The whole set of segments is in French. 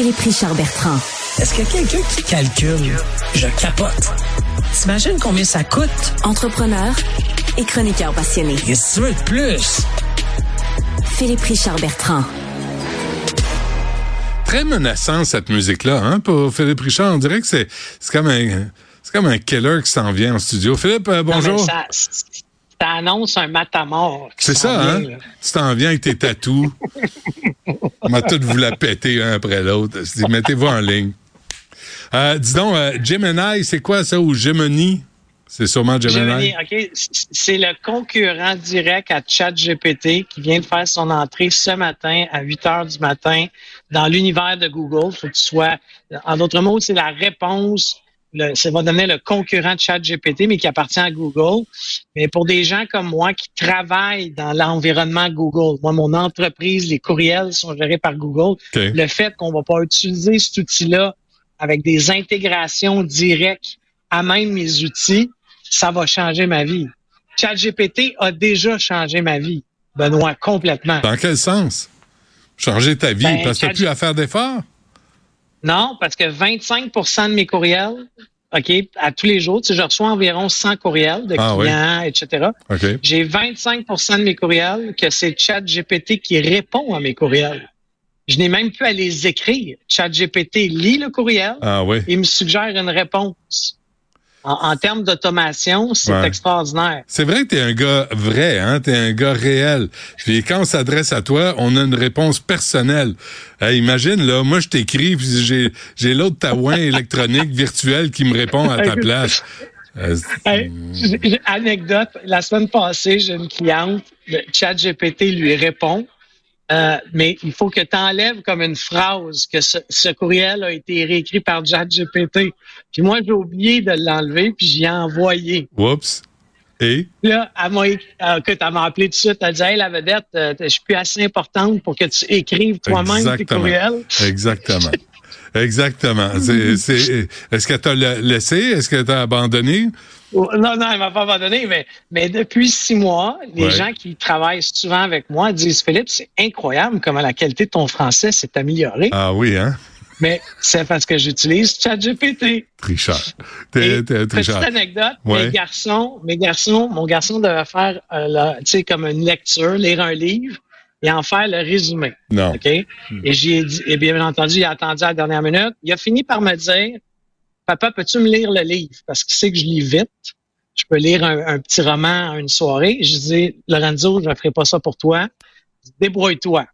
Philippe Richard Bertrand. Est-ce que quelqu'un qui calcule, je capote. T'imagines combien ça coûte? Entrepreneur et chroniqueur passionné. Qu'est-ce que tu veux de plus? Philippe Richard Bertrand. Très menaçant cette musique-là, hein, pour Philippe Richard. On dirait que c'est c'est comme un c'est comme un killer qui s'en vient en studio. Philippe, euh, Non, bonjour. ça, ça annonce un matamor. C'est ça, hein? là. Tu t'en viens avec tes tatous. On m'a tout vous la péter un après l'autre. Je mettez-vous en ligne. Euh, dis donc, euh, Gemini, c'est quoi ça, ou Gemini? C'est sûrement Gemini. Gemini, OK, c- c'est le concurrent direct à ChatGPT qui vient de faire son entrée ce matin à 8 heures du matin dans l'univers de Google. Faut que tu sois, en d'autres mots, c'est la réponse. Le, ça va devenir le concurrent de ChatGPT, mais qui appartient à Google. Mais pour des gens comme moi qui travaillent dans l'environnement Google, moi, mon entreprise, les courriels sont gérés par Google. Le fait qu'on va pas utiliser cet outil-là avec des intégrations directes à même mes outils, ça va changer ma vie. ChatGPT a déjà changé ma vie, Benoît, complètement. Dans quel sens? Changer ta vie Ben, parce que t'as Chat- plus à faire d'efforts? Non, parce que 25% de mes courriels, OK, à tous les jours, tu sais, je reçois environ 100 courriels de Ah oui. clients, etc. OK. J'ai 25% de mes courriels que c'est ChatGPT qui répond à mes courriels. Je n'ai même plus à les écrire. ChatGPT lit le courriel, Ah oui. il me suggère une réponse. En, en termes d'automation, c'est Ouais. extraordinaire. C'est vrai que t'es un gars vrai, hein? T'es un gars réel. Puis quand on s'adresse à toi, on a une réponse personnelle. Hey, imagine, là, moi, je t'écris, puis j'ai, j'ai l'autre taouin électronique virtuel qui me répond à ta place. Euh, Hey, anecdote, la semaine passée, j'ai une cliente, le ChatGPT lui répond, euh, mais il faut que tu enlèves comme une phrase que ce, ce courriel a été réécrit par ChatGPT. Puis moi, j'ai oublié de l'enlever, puis j'y ai envoyé. Oups. Et? Là, elle m'a, euh, écoute, elle m'a appelé tout de suite. Elle dit, hey, la vedette, euh, je suis plus assez importante pour que tu écrives toi-même tes courriels. Exactement. Exactement. C'est, c'est, est-ce que t'as le- laissé? Est-ce que t'as abandonné? Non, non, elle m'a pas abandonné, mais, mais depuis six mois, les Ouais. gens qui travaillent souvent avec moi disent, Philippe, c'est incroyable comment la qualité de ton français s'est améliorée, Ah oui, hein? mais c'est parce que j'utilise ChatGPT. Trichard. T'es, t'es Petite anecdote, Ouais. mes garçons, mes garçons, mon garçon devait faire, euh, tu sais, comme une lecture, lire un livre et en faire le résumé. Non. OK? Et j'y ai dit, et bien entendu, il a attendu à la dernière minute. Il a fini par me dire, papa, peux-tu me lire le livre? Parce qu'il sait que je lis vite. Je peux lire un, petit roman à une soirée. Je dis, Lorenzo, je ne ferai pas ça pour toi. Débrouille-toi.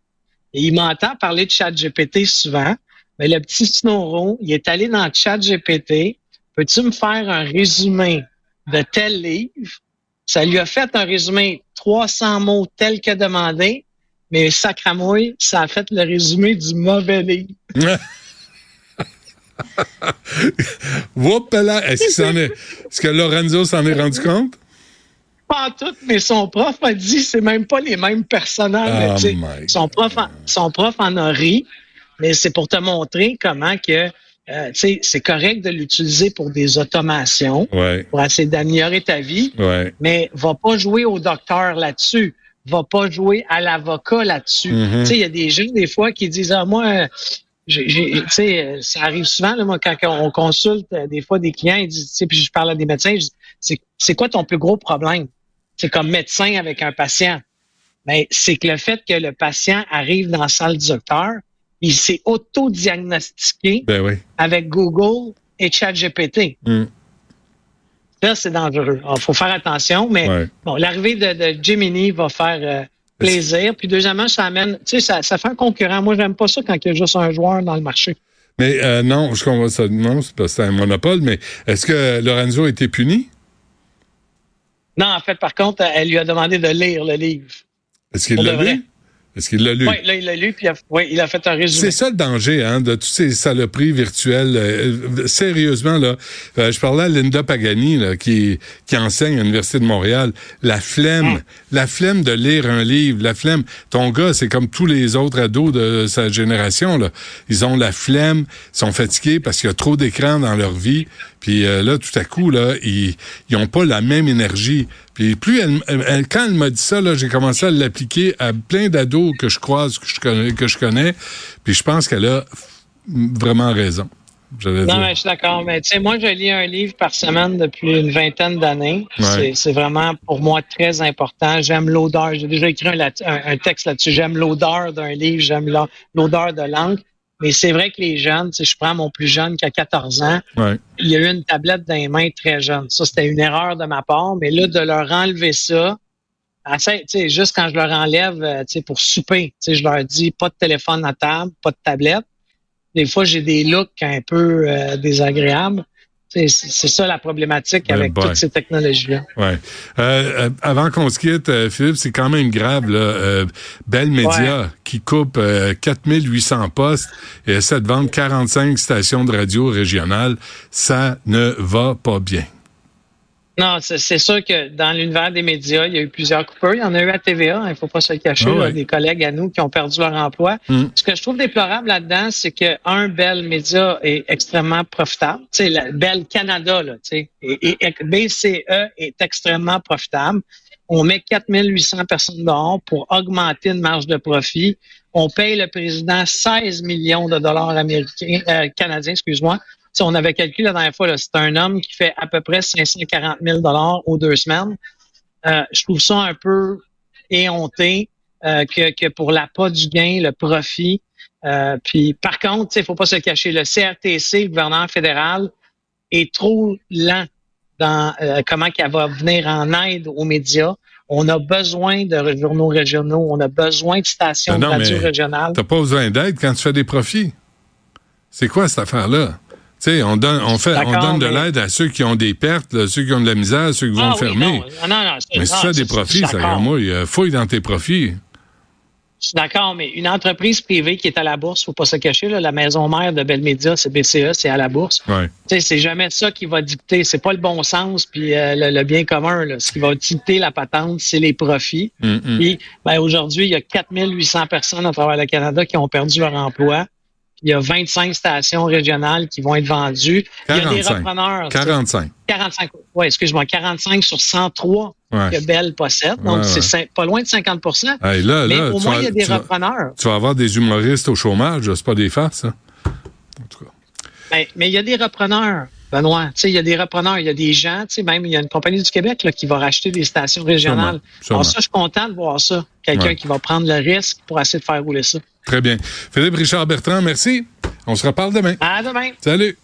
Et il m'entend parler de ChatGPT souvent. Mais le petit Snoro, il est allé dans ChatGPT. Peux-tu me faire un résumé de tel livre? Ça lui a fait un résumé 300 mots tel que demandé. Mais sacramouille, ça a fait le résumé du mauvais livre. Là, est-ce, est, que Lorenzo s'en est rendu compte? Pas en tout, mais son prof a dit c'est même pas les mêmes personnages. Oh son, prof en, son prof en a ri, mais c'est pour te montrer comment que euh, c'est correct de l'utiliser pour des automations, Ouais, pour essayer d'améliorer ta vie, ouais. mais va pas jouer au docteur là-dessus. Va pas jouer à l'avocat là-dessus. Mhm. Tu sais, il y a des gens, des fois, qui disent, ah, moi, tu sais, euh, ça arrive souvent, là, moi, quand on consulte euh, des fois des clients, ils disent, tu sais, puis je parle à des médecins, je dis, c'est, c'est quoi ton plus gros problème? C'est comme médecin avec un patient. Mais c'est que le fait que le patient arrive dans la salle du docteur, il s'est auto-diagnostiqué Ben oui. avec Google et ChatGPT. Mm. Là, c'est dangereux. Il faut faire attention, mais Ouais. bon, l'arrivée de, de Gemini va faire euh, plaisir. Puis deuxièmement, ça amène, tu sais, ça, ça fait un concurrent. Moi, j'aime pas ça quand il y a juste un joueur dans le marché. Mais euh, non, je comprends ça. Non, c'est parce que c'est un monopole, mais est-ce que Lorenzo a été puni? Non, en fait, par contre, elle lui a demandé de lire le livre. Est-ce qu'il l'a lu? Est-ce qu'il l'a lu? Oui, là, il l'a lu, puis il a, ouais, il a fait un résumé. C'est ça le danger hein, de toutes ces saloperies virtuelles. Euh, sérieusement, là, euh, je parlais à Linda Pagani, là, qui, qui enseigne à l'Université de Montréal. La flemme, la flemme de lire un livre, la flemme. Ton gars, c'est comme tous les autres ados de sa génération. Là. Ils ont la flemme, ils sont fatigués parce qu'il y a trop d'écrans dans leur vie. Puis euh, là, tout à coup, là, ils ils ont pas la même énergie. Puis plus elle, elle- quand elle m'a dit ça, là, j'ai commencé à l'appliquer à plein d'ados que je croise, que je connais, que je connais. Puis je pense qu'elle a vraiment raison. Non, mais je suis d'accord. Mais tu sais, moi, je lis un livre par semaine depuis une vingtaine d'années. C'est vraiment pour moi très important. J'aime l'odeur. J'ai déjà écrit un, texte là-dessus. J'aime l'odeur d'un livre. J'aime l'odeur de l'encre. Mais c'est vrai que les jeunes, sais, je prends mon plus jeune qui a 14 ans, il y a eu une tablette dans les mains très jeune. Ça, c'était une erreur de ma part. Mais là, de leur enlever ça, sais, juste quand je leur enlève, euh, pour souper, je leur dis pas de téléphone à table, pas de tablette des fois, j'ai des looks un peu euh, désagréables. C'est ça la problématique avec toutes ces technologies-là. Ouais. Euh, euh, avant qu'on se quitte, Philippe, c'est quand même grave. Là. Bell Media qui coupe 4800 postes et essaie de vendre 45 stations de radio régionales. Ça ne va pas bien. Non, c'est sûr que dans l'univers des médias, il y a eu plusieurs coupeurs. Il y en a eu à TVA, il ne faut pas se le cacher, ah des collègues à nous qui ont perdu leur emploi. Mm. Ce que je trouve déplorable là-dedans, c'est que un Bell Média est extrêmement profitable. Tu sais, Bell Canada, là, tu sais, et, BCE est extrêmement profitable. On met 4800 personnes dehors pour augmenter une marge de profit. On paye le président 16 millions de dollars américains, euh, canadiens, excuse-moi, on avait calculé la dernière fois, c'est un homme qui fait à peu près 540 000 dollars aux deux semaines. Euh, je trouve ça un peu éhonté euh, que, que pour l'appât du gain, le profit. Euh, puis par contre, il faut pas se cacher, le CRTC, le gouvernement fédéral, est trop lent dans comment qu'elle va venir en aide aux médias. On a besoin de journaux régionaux, on a besoin de stations de radio régionales. T'as pas besoin d'aide quand tu fais des profits. C'est quoi cette affaire-là? Sais, on donne, on fait, on donne de l'aide à ceux qui ont des pertes, ceux qui ont de la misère, ceux qui vont ah fermer. mais si tu fais des profits, ça moi, il fouille dans tes profits. Je suis d'accord, mais une entreprise privée qui est à la bourse, faut pas se cacher, la maison mère de Bell Media, c'est BCE, c'est à la bourse. Ouais. C'est jamais ça qui va dicter. C'est pas le bon sens puis euh, le, bien commun. Là. Ce qui va dicter la patente, c'est les profits. Mm, mm. Puis ben, aujourd'hui, il y a 4800 personnes à travers le Canada qui ont perdu leur emploi. Il y a 25 stations régionales qui vont être vendues. il y a des repreneurs. 45. 45. Oui, excuse-moi, 45 sur 103 que Bell possède. Donc, c'est pas loin de 50% Mais au moins, il y a des repreneurs. tu vas avoir des humoristes au chômage, c'est pas des farces, hein? En tout cas. Ben, mais il y a des repreneurs. Benoît, il y a des repreneurs, il y a des gens, même il y a une compagnie du Québec là, qui va racheter des stations régionales. Alors ça, je suis content de voir ça. Quelqu'un qui va prendre le risque pour essayer de faire rouler ça. Très bien. Philippe Richard Bertrand, merci. On se reparle demain. À demain. Salut.